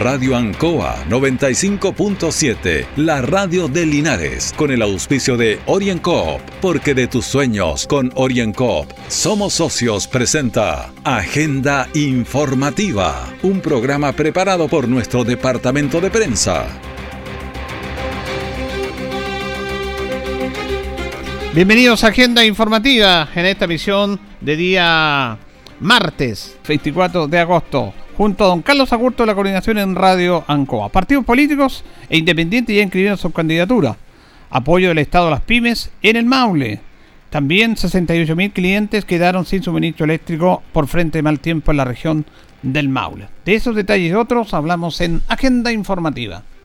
Radio Ancoa 95.7, la radio de Linares, con el auspicio de OrienCoop, porque de tus sueños con OrienCoop somos socios presenta Agenda Informativa, un programa preparado por nuestro departamento de prensa. Bienvenidos a Agenda Informativa en esta emisión de día martes 24 de agosto junto a don Carlos Agurto de la coordinación en Radio Ancoa. Partidos políticos e independientes ya inscribieron su candidatura. Apoyo del Estado a las pymes en el Maule. También 68.000 clientes quedaron sin suministro eléctrico por frente de mal tiempo en la región del Maule. De esos detalles y otros hablamos en Agenda Informativa.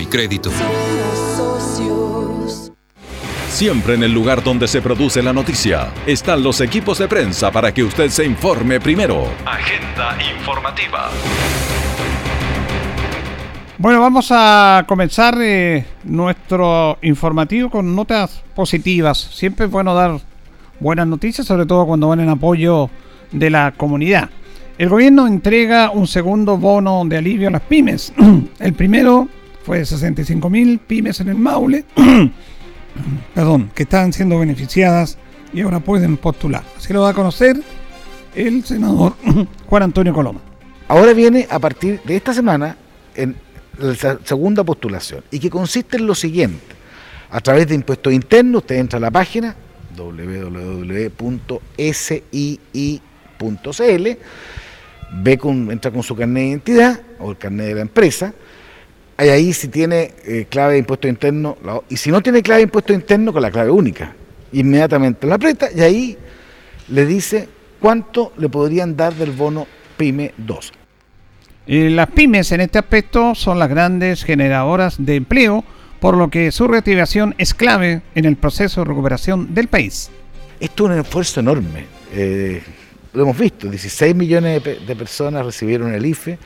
y Crédito. Siempre en el lugar donde se produce la noticia están los equipos de prensa para que usted se informe primero. Agenda informativa. Bueno, vamos a comenzar eh, nuestro informativo con notas positivas. Siempre es bueno dar buenas noticias, sobre todo cuando van en apoyo de la comunidad. El gobierno entrega un segundo bono de alivio a las pymes. El primero fue de 65 mil pymes en el Maule, perdón, que están siendo beneficiadas y ahora pueden postular. Así lo va a conocer el senador Juan Antonio Coloma. Ahora viene a partir de esta semana en la segunda postulación y que consiste en lo siguiente. A través de impuestos internos, usted entra a la página www.sii.cl ve con, entra con su carnet de identidad o el carnet de la empresa, ahí si tiene eh, clave de impuesto interno, y si no tiene clave de impuesto interno, con la clave única. Inmediatamente la aprieta y ahí le dice cuánto le podrían dar del bono PYME 2. las pymes en este aspecto son las grandes generadoras de empleo, por lo que su reactivación es clave en el proceso de recuperación del país. Esto es un esfuerzo enorme. Eh, lo hemos visto, 16 millones de, personas recibieron el IFE,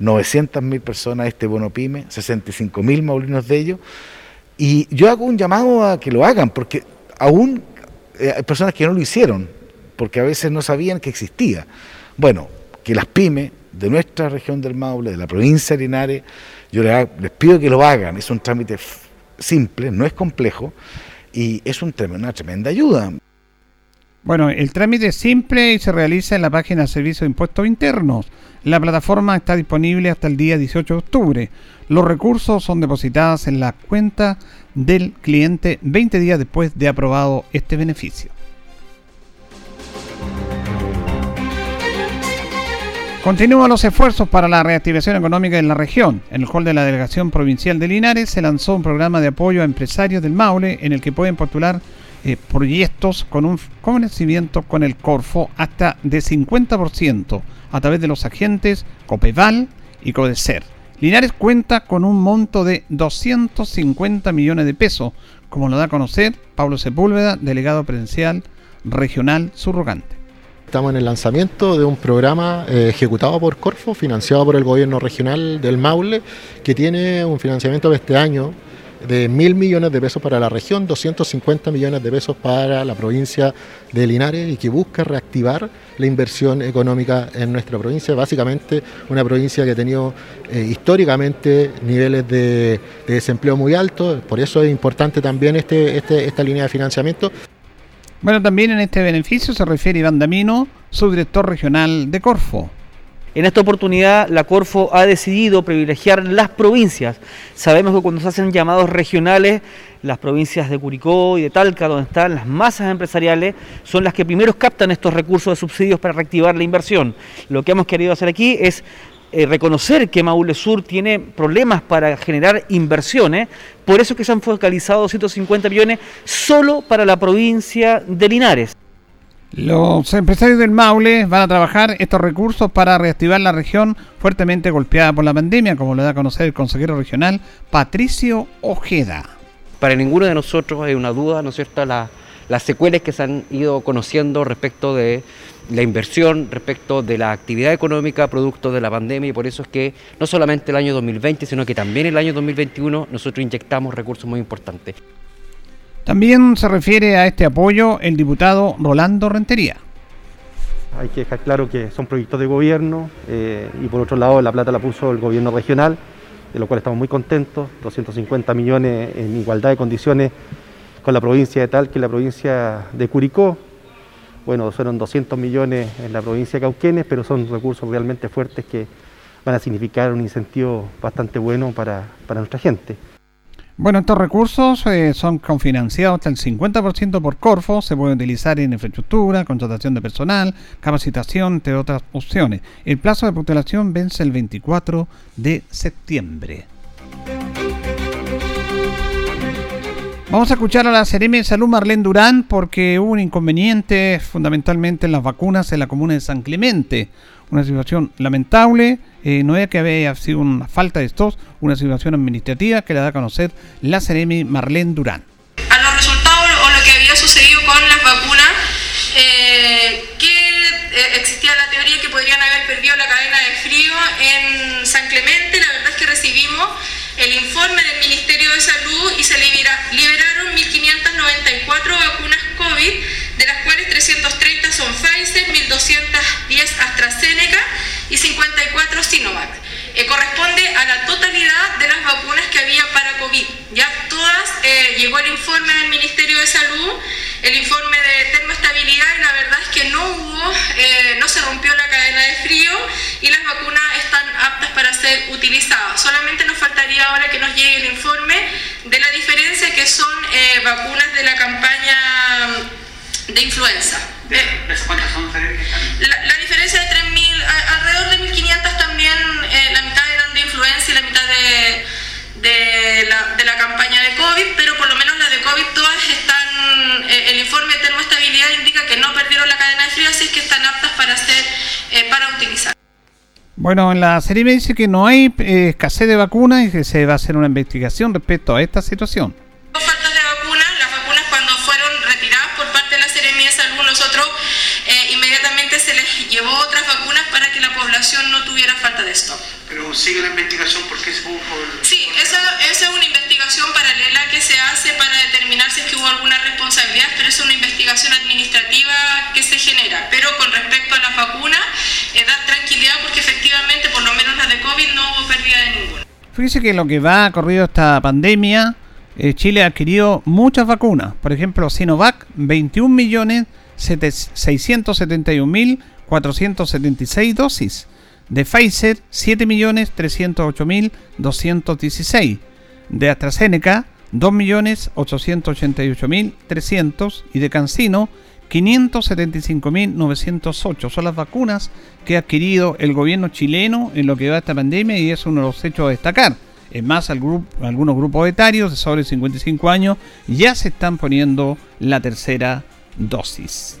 900 mil personas este bono PYME, 65 mil maulinos de ellos, y yo hago un llamado a que lo hagan, porque aún eh, hay personas que no lo hicieron, porque a veces no sabían que existía. Bueno, que las pymes de nuestra región del Maule, de la provincia de Linares, yo les, les pido que lo hagan, es un trámite simple, no es complejo, y es un, una tremenda ayuda. Bueno, el trámite es simple y se realiza en la página Servicio de Impuestos Internos. La plataforma está disponible hasta el día 18 de octubre. Los recursos son depositados en la cuenta del cliente 20 días después de aprobado este beneficio. Continúan los esfuerzos para la reactivación económica en la región. En el hall de la Delegación Provincial de Linares se lanzó un programa de apoyo a empresarios del Maule en el que pueden postular eh, proyectos con un conocimiento con el Corfo hasta de 50% a través de los agentes Copeval y Codecer. Linares cuenta con un monto de 250 millones de pesos, como lo da a conocer Pablo Sepúlveda, delegado presidencial regional subrogante. Estamos en el lanzamiento de un programa eh, ejecutado por Corfo, financiado por el gobierno regional del Maule, que tiene un financiamiento de este año de mil millones de pesos para la región, 250 millones de pesos para la provincia de Linares y que busca reactivar la inversión económica en nuestra provincia, básicamente una provincia que ha tenido eh, históricamente niveles de, desempleo muy altos, por eso es importante también este, este, esta línea de financiamiento. Bueno, también en este beneficio se refiere Iván Damino, subdirector regional de Corfo. En esta oportunidad, la Corfo ha decidido privilegiar las provincias. Sabemos que cuando se hacen llamados regionales, las provincias de Curicó y de Talca, donde están las masas empresariales, son las que primero captan estos recursos de subsidios para reactivar la inversión. Lo que hemos querido hacer aquí es eh, reconocer que Maule Sur tiene problemas para generar inversiones, por eso que se han focalizado 250 millones solo para la provincia de Linares. Los empresarios del Maule van a trabajar estos recursos para reactivar la región fuertemente golpeada por la pandemia, como lo da a conocer el consejero regional Patricio Ojeda. Para ninguno de nosotros hay una duda, ¿no es cierto?, las secuelas que se han ido conociendo respecto de la inversión, respecto de la actividad económica producto de la pandemia y por eso es que no solamente el año 2020, sino que también el año 2021 nosotros inyectamos recursos muy importantes. También se refiere a este apoyo el diputado Rolando Rentería. Hay que dejar claro que son proyectos de gobierno eh, y por otro lado la plata la puso el gobierno regional, de lo cual estamos muy contentos, 250 millones en igualdad de condiciones con la provincia de Talque y la provincia de Curicó. Bueno, fueron 200 millones en la provincia de Cauquenes, pero son recursos realmente fuertes que van a significar un incentivo bastante bueno para, para nuestra gente. Bueno, estos recursos eh, son confinanciados hasta el 50% por Corfo, se pueden utilizar en infraestructura, contratación de personal, capacitación, entre otras opciones. El plazo de postulación vence el 24 de septiembre. Vamos a escuchar a la Seremi de Salud Marlene Durán porque hubo un inconveniente fundamentalmente en las vacunas en la comuna de San Clemente una situación lamentable. Eh, no es que había sido una falta de estos, una situación administrativa que la da a conocer la Ceremi Marlene Durán. A los resultados o lo que había sucedido con las vacunas, eh, que eh, existía la teoría que podrían haber perdido la cadena de frío en San Clemente, la verdad es que recibimos el informe del Ministerio de Salud y se liberaron 1.594 vacunas COVID, de las cuales 330 son Pfizer, 1.210 AstraZeneca y 54 Sinovac. Eh, corresponde a la totalidad de las vacunas que había para COVID. Ya todas eh, llegó el informe del Ministerio de Salud, el informe de termoestabilidad y la verdad es que no hubo, eh, no se rompió la cadena de frío y las vacunas están aptas para ser utilizadas. Solamente nos faltaría ahora que nos llegue el informe de la diferencia que son vacunas de la campaña de influenza. ¿Cuántas son? La, la diferencia de 3.000, alrededor de 1.500 también, eh, la mitad eran de influenza y la mitad de, de, la, de la campaña de COVID, pero por lo menos las de COVID todas están, eh, el informe de termoestabilidad indica que no perdieron la cadena de frío, así es que están aptas para, hacer, eh, para utilizar. Bueno, en la serie me dice que no hay escasez de vacunas y que se va a hacer una investigación respecto a esta situación. llevó otras vacunas para que la población no tuviera falta de esto. Pero sigue la investigación porque se hubo... Sí, esa, esa, es una investigación paralela que se hace para determinar si es que hubo alguna responsabilidad, pero es una investigación administrativa que se genera. Pero con respecto a las vacunas, eh, da tranquilidad porque efectivamente, por lo menos la de COVID, no hubo pérdida de ninguna. Fíjese que lo que va corrido esta pandemia, eh, Chile ha adquirido muchas vacunas. Por ejemplo, Sinovac, 21 millones 671 mil 476 dosis. De Pfizer, 7.308.216. De AstraZeneca, 2.888.300. Y de Cancino, 575.908. Son las vacunas que ha adquirido el gobierno chileno en lo que va a esta pandemia y es uno de los hechos a destacar. Es más, algunos grupos etarios de sobre 55 años ya se están poniendo la tercera dosis.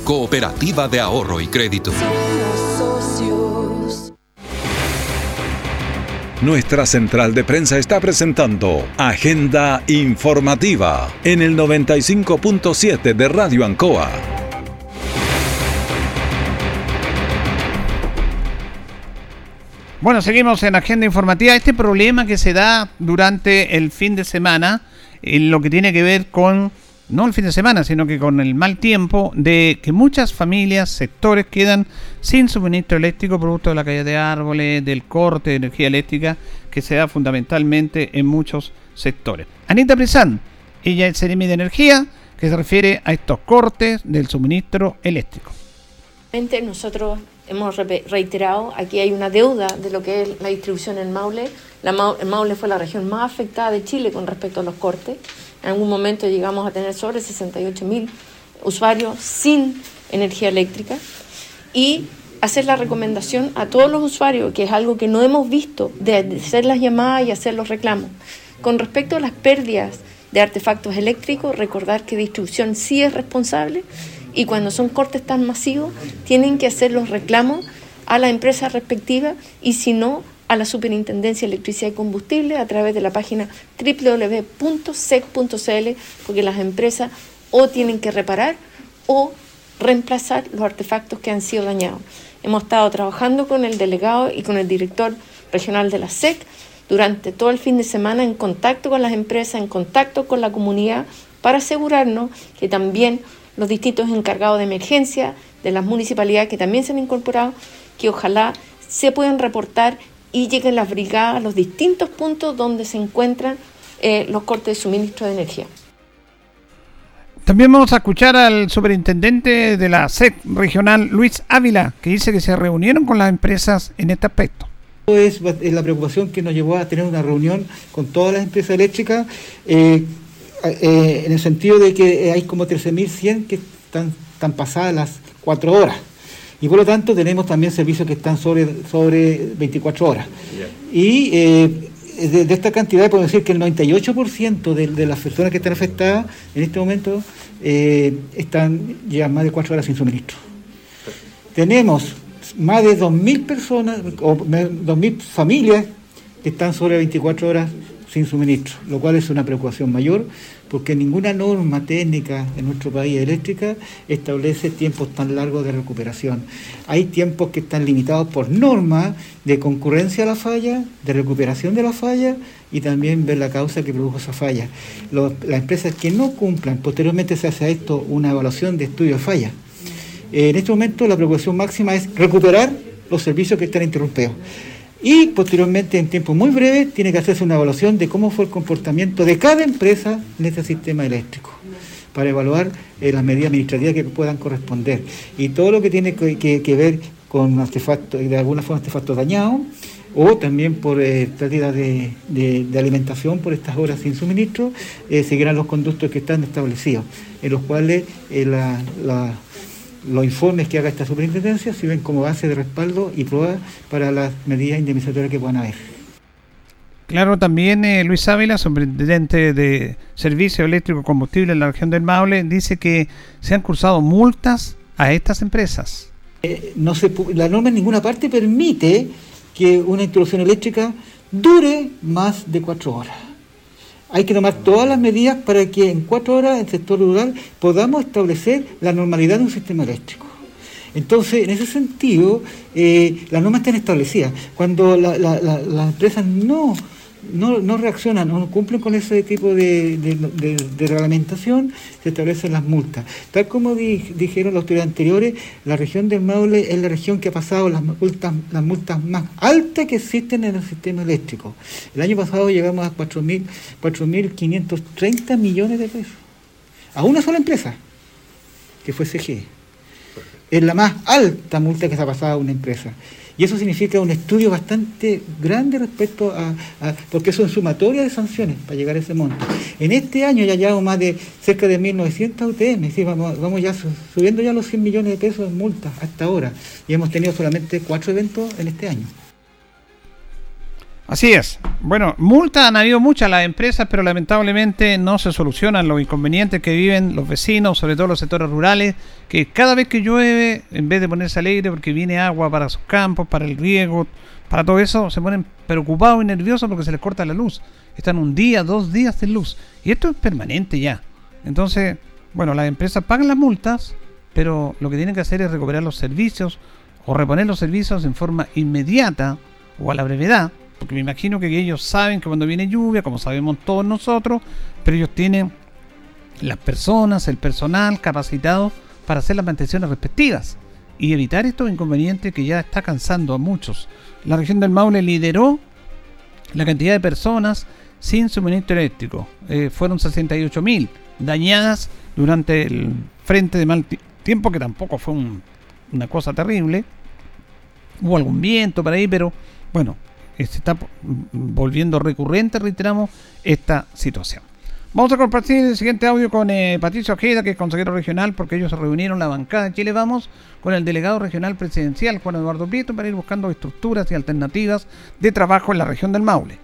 Cooperativa de Ahorro y Crédito. Nuestra central de prensa está presentando Agenda Informativa en el 95.7 de Radio Ancoa. Bueno, seguimos en Agenda Informativa. Este problema que se da durante el fin de semana, en lo que tiene que ver con no el fin de semana, sino que con el mal tiempo, de que muchas familias, sectores quedan sin suministro eléctrico producto de la caída de árboles, del corte de energía eléctrica que se da fundamentalmente en muchos sectores. Anita Brizán, ella es Ceremi de Energía, que se refiere a estos cortes del suministro eléctrico. Nosotros hemos reiterado, aquí hay una deuda de lo que es la distribución en Maule. La Maule fue la región más afectada de Chile con respecto a los cortes. En algún momento llegamos a tener sobre 68 mil usuarios sin energía eléctrica. Y hacer la recomendación a todos los usuarios, que es algo que no hemos visto, de hacer las llamadas y hacer los reclamos. Con respecto a las pérdidas de artefactos eléctricos, recordar que distribución sí es responsable y cuando son cortes tan masivos tienen que hacer los reclamos a la empresa respectiva y si no a la Superintendencia de Electricidad y Combustible a través de la página www.sec.cl porque las empresas o tienen que reparar o reemplazar los artefactos que han sido dañados. Hemos estado trabajando con el delegado y con el director regional de la SEC durante todo el fin de semana en contacto con las empresas, en contacto con la comunidad, para asegurarnos que también los distintos encargados de emergencia de las municipalidades que también se han incorporado, que ojalá se puedan reportar y lleguen las brigadas a los distintos puntos donde se encuentran eh, los cortes de suministro de energía. También vamos a escuchar al superintendente de la SEC regional, Luis Ávila, que dice que se reunieron con las empresas en este aspecto. Es, la preocupación que nos llevó a tener una reunión con todas las empresas eléctricas, eh, eh, en el sentido de que hay como 13.100 que están, están pasadas las 4 horas. Y por lo tanto tenemos también servicios que están sobre, sobre 24 horas. Y eh, de, esta cantidad podemos decir que el 98% de, de, las personas que están afectadas en este momento eh, están ya más de 4 horas sin suministro. Tenemos más de 2.000 personas o 2.000 familias que están sobre 24 horas sin suministro, lo cual es una preocupación mayor porque ninguna norma técnica en nuestro país eléctrica establece tiempos tan largos de recuperación. Hay tiempos que están limitados por norma de concurrencia a la falla, de recuperación de la falla y también ver la causa que produjo esa falla. las empresas que no cumplan, posteriormente se hace a esto una evaluación de estudio de falla. En este momento la preocupación máxima es recuperar los servicios que están interrumpidos. Y posteriormente, en tiempo muy breve, tiene que hacerse una evaluación de cómo fue el comportamiento de cada empresa en este sistema eléctrico para evaluar eh, las medidas administrativas que puedan corresponder. Y todo lo que tiene que, ver con artefactos, de alguna forma artefactos dañados, o también por eh, de, alimentación por estas horas sin suministro, eh, seguirán los conductos que están establecidos, en los cuales la los informes que haga esta superintendencia sirven como base de respaldo y prueba para las medidas indemnizatorias que puedan haber. Claro, también eh, Luis Ávila, superintendente de Servicio Eléctrico Combustible en la región del Maule, dice que se han cursado multas a estas empresas. Eh, no se, la norma en ninguna parte permite que una introducción eléctrica dure más de cuatro horas. Hay que tomar todas las medidas para que en cuatro horas en el sector rural podamos establecer la normalidad de un sistema eléctrico. Entonces, en ese sentido, eh, las normas están establecidas. Cuando las empresas no no, no reaccionan, no cumplen con ese tipo de, reglamentación, se establecen las multas. Tal como dijeron los autoridades anteriores, la región del Maule es la región que ha pasado las multas, las multas más altas que existen en el sistema eléctrico. El año pasado llegamos a 4.530 millones de pesos. A una sola empresa, que fue CG. Es la más alta multa que se ha pasado a una empresa. Y eso significa un estudio bastante grande respecto a, porque eso es sumatoria de sanciones para llegar a ese monto. En este año ya llevamos más de cerca de 1.900 UTM, ¿sí? vamos, vamos ya subiendo ya los 100 millones de pesos en multas hasta ahora. Y hemos tenido solamente cuatro eventos en este año. Así es. Bueno, multas han habido muchas las empresas, pero lamentablemente no se solucionan los inconvenientes que viven los vecinos, sobre todo los sectores rurales, que cada vez que llueve, en vez de ponerse alegre porque viene agua para sus campos, para el riego, para todo eso, se ponen preocupados y nerviosos porque se les corta la luz. Están un día, dos días sin luz. Y esto es permanente ya. Entonces, bueno, las empresas pagan las multas, pero lo que tienen que hacer es recuperar los servicios o reponer los servicios en forma inmediata o a la brevedad porque me imagino que ellos saben que cuando viene lluvia, como sabemos todos nosotros, pero ellos tienen las personas, el personal capacitado para hacer las mantenciones respectivas y evitar estos inconvenientes que ya está cansando a muchos. La región del Maule lideró la cantidad de personas sin suministro eléctrico. Eh, fueron 68.000 dañadas durante el frente de mal tiempo, que tampoco fue una cosa terrible. Hubo algún viento por ahí, pero bueno, se está volviendo recurrente, reiteramos, esta situación. Vamos a compartir el siguiente audio con eh, Patricio Ojeda, que es consejero regional, porque ellos se reunieron la bancada de Chile Vamos con el delegado regional presidencial, Juan Eduardo Prieto, para ir buscando estructuras y alternativas de trabajo en la región del Maule.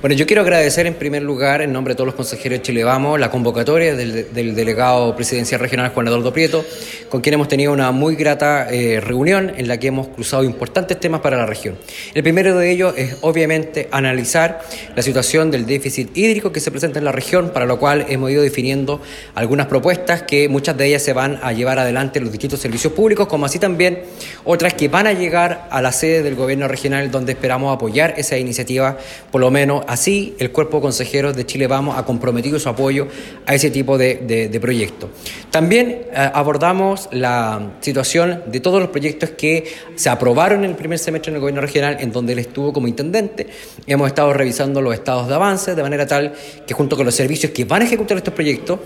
Bueno, yo quiero agradecer en primer lugar, en nombre de todos los consejeros de Chile Vamos, la convocatoria del, delegado presidencial regional Juan Eduardo Prieto, con quien hemos tenido una muy grata eh, reunión en la que hemos cruzado importantes temas para la región. El primero de ellos es obviamente analizar la situación del déficit hídrico que se presenta en la región, para lo cual hemos ido definiendo algunas propuestas que muchas de ellas se van a llevar adelante en los distintos servicios públicos, como así también otras que van a llegar a la sede del gobierno regional, donde esperamos apoyar esa iniciativa, por lo menos Así, el Cuerpo de Consejeros de Chile Vamos ha comprometido su apoyo a ese tipo de, de, proyectos. También eh, abordamos la situación de todos los proyectos que se aprobaron en el primer semestre en el gobierno regional, en donde él estuvo como intendente. Hemos estado revisando los estados de avance de manera tal que junto con los servicios que van a ejecutar estos proyectos,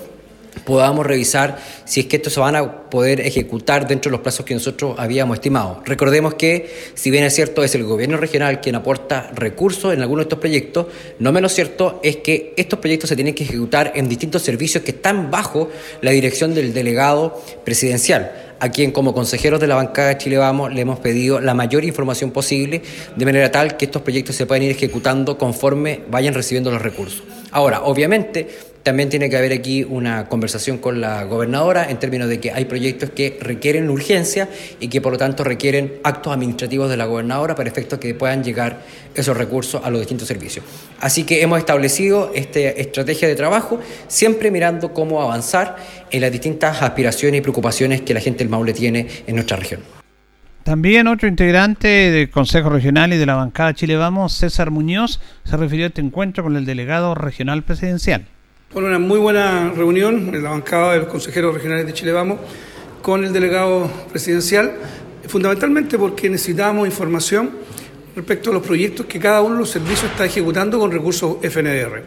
podamos revisar si es que estos se van a poder ejecutar dentro de los plazos que nosotros habíamos estimado. Recordemos que, si bien es cierto, es el gobierno regional quien aporta recursos en algunos de estos proyectos, no menos cierto es que estos proyectos se tienen que ejecutar en distintos servicios que están bajo la dirección del delegado presidencial a quien como consejeros de la bancada de Chile Vamos le hemos pedido la mayor información posible, de manera tal que estos proyectos se puedan ir ejecutando conforme vayan recibiendo los recursos. Ahora, obviamente, también tiene que haber aquí una conversación con la gobernadora en términos de que hay proyectos que requieren urgencia y que por lo tanto requieren actos administrativos de la gobernadora para efectos que puedan llegar esos recursos a los distintos servicios. Así que hemos establecido esta estrategia de trabajo, siempre mirando cómo avanzar en las distintas aspiraciones y preocupaciones que la gente del Maule tiene en nuestra región. También otro integrante del Consejo Regional y de la bancada Chile Vamos, César Muñoz, se refirió a este encuentro con el delegado regional presidencial. Bueno, una muy buena reunión en la bancada de los consejeros regionales de Chile Vamos con el delegado presidencial, fundamentalmente porque necesitamos información respecto a los proyectos que cada uno de los servicios está ejecutando con recursos FNDR.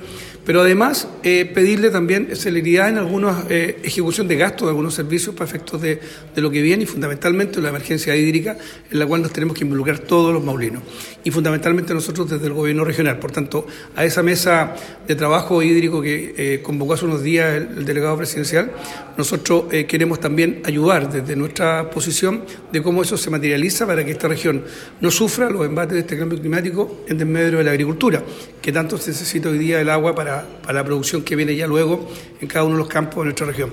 Pero además, eh, pedirle también celeridad en alguna eh, ejecución de gastos de algunos servicios para efectos de, lo que viene y fundamentalmente la emergencia hídrica en la cual nos tenemos que involucrar todos los maulinos y fundamentalmente nosotros desde el gobierno regional. Por tanto, a esa mesa de trabajo hídrico que eh, convocó hace unos días el, delegado presidencial, nosotros queremos también ayudar desde nuestra posición de cómo eso se materializa para que esta región no sufra los embates de este cambio climático en desmedro de la agricultura, que tanto se necesita hoy día el agua para para, la producción que viene ya luego en cada uno de los campos de nuestra región.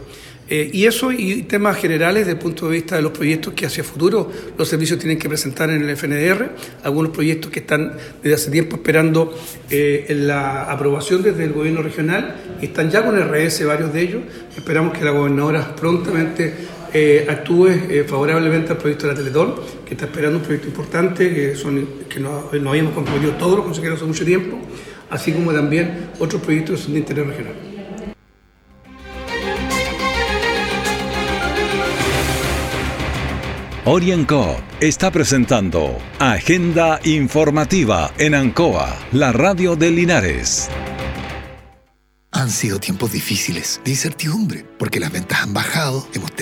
Eh, y eso y temas generales desde el punto de vista de los proyectos que hacia futuro los servicios tienen que presentar en el FNDR, algunos proyectos que están desde hace tiempo esperando eh, la aprobación desde el gobierno regional y están ya con RS varios de ellos. Esperamos que la gobernadora prontamente eh, actúe favorablemente al proyecto de la Teletón, que está esperando un proyecto importante, que, son, que nos, nos habíamos comprometido todos los consejeros hace mucho tiempo así como también otros proyectos de interés regional. Orienco está presentando Agenda Informativa en Ancoa, la radio de Linares. Han sido tiempos difíciles, de incertidumbre, porque las ventas han bajado, hemos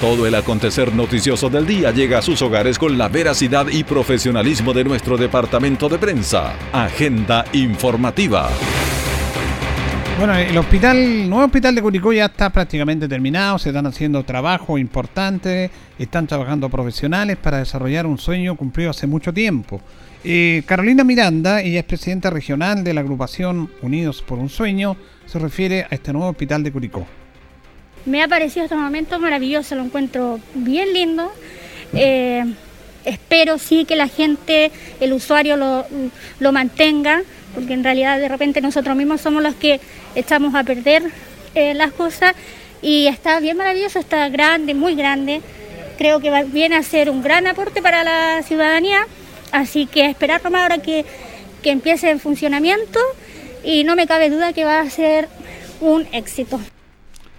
Todo el acontecer noticioso del día llega a sus hogares con la veracidad y profesionalismo de nuestro departamento de prensa. Agenda informativa. Bueno, el hospital, el nuevo hospital de Curicó ya está prácticamente terminado, se están haciendo trabajo importante, están trabajando profesionales para desarrollar un sueño cumplido hace mucho tiempo. Eh, Carolina Miranda, ella es presidenta regional de la agrupación Unidos por un Sueño, se refiere a este nuevo hospital de Curicó. Me ha parecido este momento maravilloso, lo encuentro bien lindo. Eh, espero sí que la gente, el usuario lo, lo, mantenga, porque en realidad de repente nosotros mismos somos los que echamos a perder eh, las cosas. Y está bien maravilloso, está grande, muy grande. Creo que viene a ser un gran aporte para la ciudadanía. Así que esperar nomás ahora que, que empiece en funcionamiento y no me cabe duda que va a ser un éxito.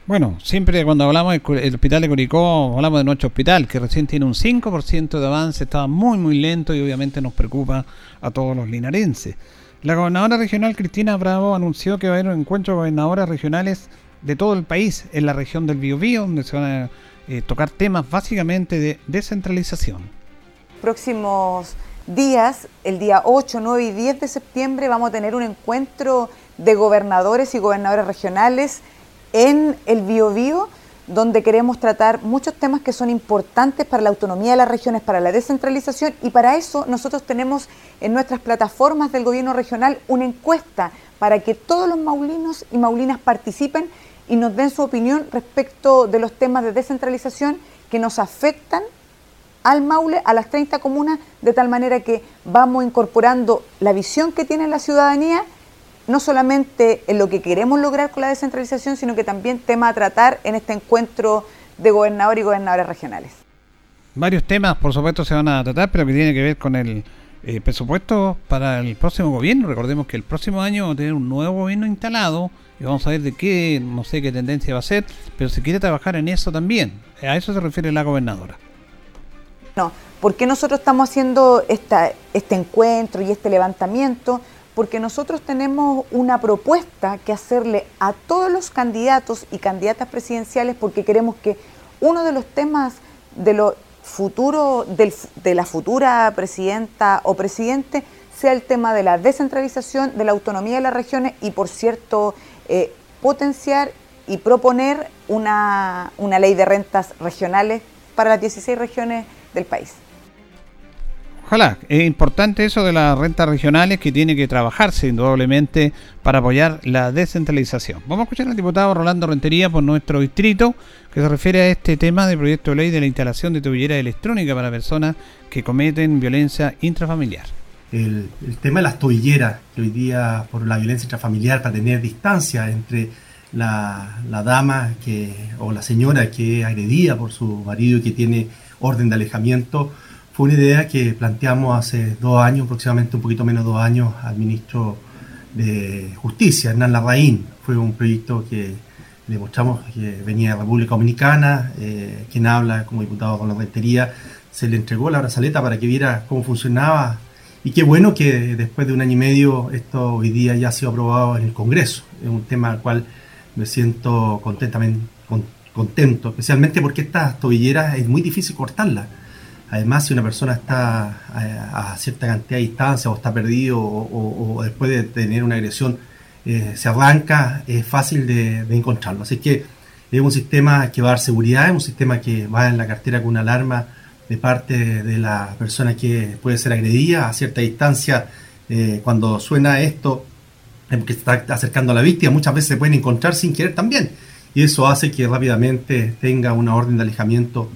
Bueno, siempre cuando hablamos del hospital de Curicó, hablamos de nuestro hospital, que recién tiene un 5% de avance, estaba muy, muy lento y obviamente nos preocupa a todos los linarenses. La gobernadora regional Cristina Bravo anunció que va a haber un encuentro de gobernadoras regionales de todo el país en la región del Biobío, donde se van a eh, tocar temas básicamente de descentralización. Próximos días, el día 8, 9 y 10 de septiembre, vamos a tener un encuentro de gobernadores y gobernadoras regionales en el Biobío, donde queremos tratar muchos temas que son importantes para la autonomía de las regiones, para la descentralización y para eso nosotros tenemos en nuestras plataformas del gobierno regional una encuesta para que todos los maulinos y maulinas participen y nos den su opinión respecto de los temas de descentralización que nos afectan al Maule, a las 30 comunas, de tal manera que vamos incorporando la visión que tiene la ciudadanía no solamente en lo que queremos lograr con la descentralización, sino que también tema a tratar en este encuentro de gobernador y gobernadoras regionales. Varios temas, por supuesto, se van a tratar, pero que tiene que ver con el eh, presupuesto para el próximo gobierno. Recordemos que el próximo año vamos a tener un nuevo gobierno instalado y vamos a ver de qué, no sé qué tendencia va a ser, pero se quiere trabajar en eso también. A eso se refiere la gobernadora. No, ¿por qué nosotros estamos haciendo esta, este encuentro y este levantamiento? Porque nosotros tenemos una propuesta que hacerle a todos los candidatos y candidatas presidenciales porque queremos que uno de los temas de lo futuro de la futura presidenta o presidente sea el tema de la descentralización, de la autonomía de las regiones y, por cierto, eh, potenciar y proponer una, una ley de rentas regionales para las 16 regiones del país. Ojalá, es importante eso de las rentas regionales que tiene que trabajarse indudablemente para apoyar la descentralización. Vamos a escuchar al diputado Rolando Rentería por nuestro distrito que se refiere a este tema del proyecto de ley de la instalación de tubillera electrónica para personas que cometen violencia intrafamiliar. El, tema de las tobilleras, que hoy día por la violencia intrafamiliar, para tener distancia entre la, la dama que, o la señora que es agredida por su marido y que tiene orden de alejamiento, fue una idea que planteamos hace dos años, aproximadamente un poquito menos de dos años, al ministro de Justicia, Hernán Larraín. Fue un proyecto que le mostramos que venía de República Dominicana, eh, quien habla como diputado con la rectoría, se le entregó la brazaleta para que viera cómo funcionaba. Y qué bueno que después de un año y medio esto hoy día ya ha sido aprobado en el Congreso. Es un tema al cual me siento contentamente, contento, especialmente porque estas tobilleras es muy difícil cortarlas Además, si una persona está eh, a, cierta cantidad de distancia o está perdido o, después de tener una agresión eh, se arranca, es fácil de, encontrarlo. Así que es un sistema que va a dar seguridad, es un sistema que va en la cartera con una alarma de parte de la persona que puede ser agredida a cierta distancia. Eh, cuando suena esto, que está acercando a la víctima, muchas veces se pueden encontrar sin querer también. Y eso hace que rápidamente tenga una orden de alejamiento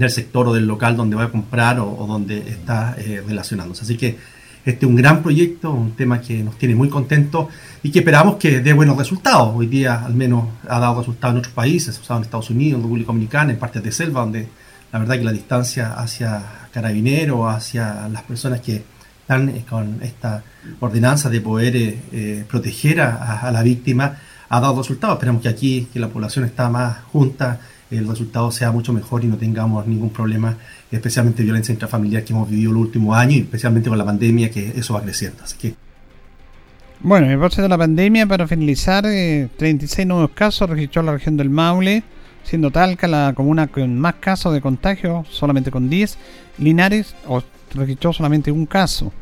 del sector o del local donde va a comprar o, donde está eh, relacionándose. Así que este es un gran proyecto, un tema que nos tiene muy contentos y que esperamos que dé buenos resultados. Hoy día al menos ha dado resultados en otros países, usado en Estados Unidos, en República Dominicana, en partes de selva, donde la verdad que la distancia hacia carabineros, hacia las personas que están eh, con esta ordenanza de poder eh, proteger a, la víctima, ha dado resultados. Esperamos que aquí, que la población está más junta, el resultado sea mucho mejor y no tengamos ningún problema, especialmente violencia intrafamiliar que hemos vivido los últimos años y especialmente con la pandemia que eso va creciendo. Así que bueno, en el proceso de la pandemia, para finalizar, 36 eh, nuevos casos registró la región del Maule, siendo Talca la comuna con más casos de contagio, solamente con 10. Linares registró solamente un caso.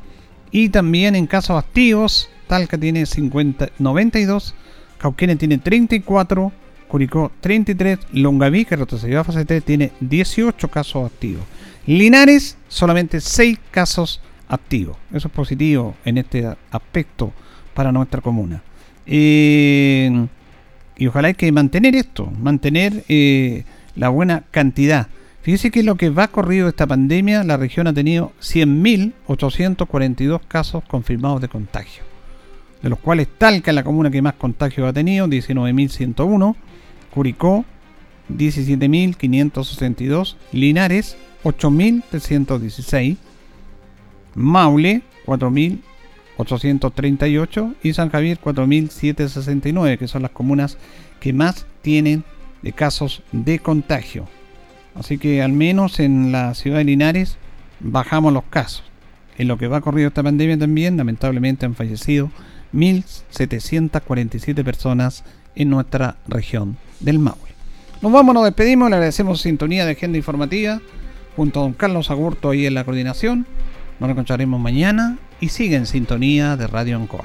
Y también en casos activos, Talca tiene 50, 92, Cauquenes tiene 34, Curicó 33, Longaví, que retrocedió a fase 3, tiene 18 casos activos. Linares, solamente 6 casos activos. Eso es positivo en este aspecto para nuestra comuna. Eh, Y ojalá hay que mantener esto, mantener eh, la buena cantidad. Fíjese que lo que va corrido esta pandemia, la región ha tenido 100.842 casos confirmados de contagio, de los cuales Talca es la comuna que más contagio ha tenido, 19.101, Curicó 17.562, Linares 8.316, Maule 4.838 y San Javier 4.769, que son las comunas que más tienen de casos de contagio. Así que al menos en la ciudad de Linares bajamos los casos. En lo que va corrido esta pandemia también, lamentablemente han fallecido 1.747 personas en nuestra región del Maule. Nos vamos, nos despedimos, le agradecemos sintonía de agenda informativa junto a don Carlos Agurto ahí en la coordinación. Nos encontraremos mañana y sigue en sintonía de Radio Ancoa.